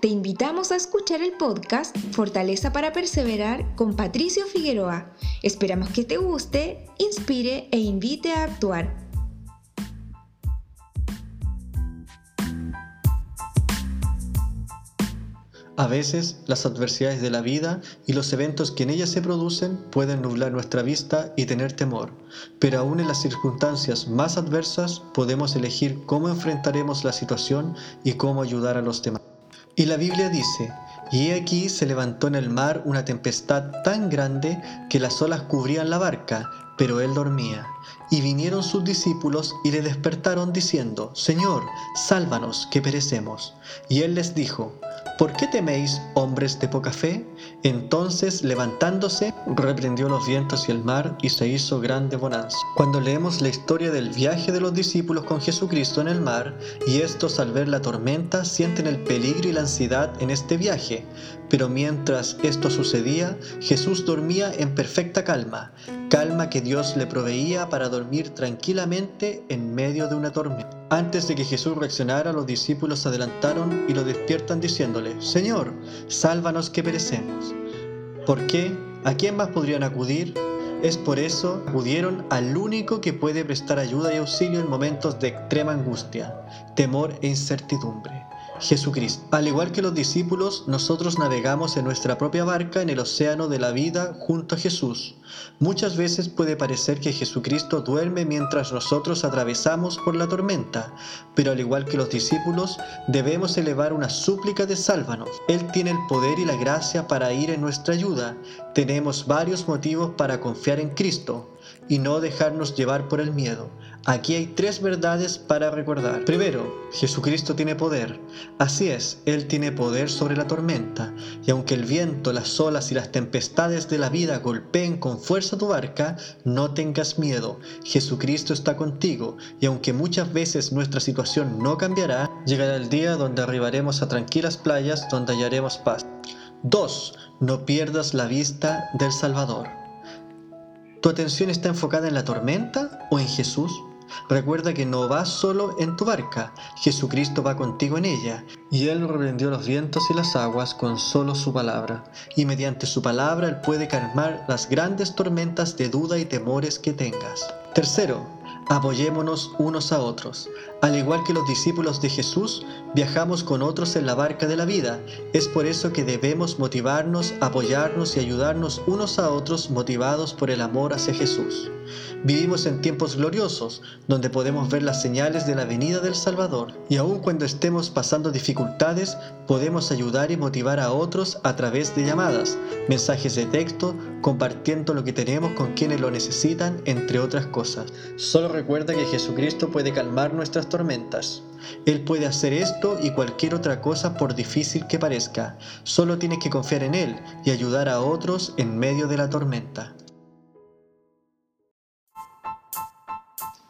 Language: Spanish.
Te invitamos a escuchar el podcast Fortaleza para Perseverar con Patricio Figueroa. Esperamos que te guste, inspire e invite a actuar. A veces las adversidades de la vida y los eventos que en ellas se producen pueden nublar nuestra vista y tener temor, pero aún en las circunstancias más adversas podemos elegir cómo enfrentaremos la situación y cómo ayudar a los demás. Y la Biblia dice, y aquí se levantó en el mar una tempestad tan grande que las olas cubrían la barca, pero él dormía. Y vinieron sus discípulos y le despertaron diciendo, Señor, sálvanos, que perecemos. Y él les dijo, ¿Por qué teméis, hombres de poca fe? Entonces, levantándose, reprendió los vientos y el mar y se hizo grande bonanza. Cuando leemos la historia del viaje de los discípulos con Jesucristo en el mar, y estos al ver la tormenta sienten el peligro y la ansiedad en este viaje, pero mientras esto sucedía, Jesús dormía en perfecta calma, calma que Dios le proveía para dormir tranquilamente en medio de una tormenta. Antes de que Jesús reaccionara, los discípulos se adelantaron y lo despiertan diciéndole, Señor, sálvanos que perecemos. ¿Por qué? ¿A quién más podrían acudir? Es por eso acudieron al único que puede prestar ayuda y auxilio en momentos de extrema angustia, temor e incertidumbre. Jesucristo. Al igual que los discípulos, nosotros navegamos en nuestra propia barca en el océano de la vida junto a Jesús. Muchas veces puede parecer que Jesucristo duerme mientras nosotros atravesamos por la tormenta, pero al igual que los discípulos, debemos elevar una súplica de sálvanos. Él tiene el poder y la gracia para ir en nuestra ayuda. Tenemos varios motivos para confiar en Cristo y no dejarnos llevar por el miedo. Aquí hay tres verdades para recordar. Primero, Jesucristo tiene poder. Así es, Él tiene poder sobre la tormenta. Y aunque el viento, las olas y las tempestades de la vida golpeen con fuerza tu barca, no tengas miedo. Jesucristo está contigo. Y aunque muchas veces nuestra situación no cambiará, llegará el día donde arribaremos a tranquilas playas donde hallaremos paz. 2. No pierdas la vista del Salvador. ¿Tu atención está enfocada en la tormenta o en Jesús? Recuerda que no vas solo en tu barca, Jesucristo va contigo en ella, y Él reprendió los vientos y las aguas con solo su palabra, y mediante su palabra Él puede calmar las grandes tormentas de duda y temores que tengas. Tercero, apoyémonos unos a otros. Al igual que los discípulos de Jesús, viajamos con otros en la barca de la vida. Es por eso que debemos motivarnos, apoyarnos y ayudarnos unos a otros motivados por el amor hacia Jesús. Vivimos en tiempos gloriosos, donde podemos ver las señales de la venida del Salvador, y aun cuando estemos pasando dificultades, podemos ayudar y motivar a otros a través de llamadas, mensajes de texto, compartiendo lo que tenemos con quienes lo necesitan, entre otras cosas. Solo recuerda que Jesucristo puede calmar nuestras tormentas. Él puede hacer esto y cualquier otra cosa por difícil que parezca. Solo tienes que confiar en Él y ayudar a otros en medio de la tormenta.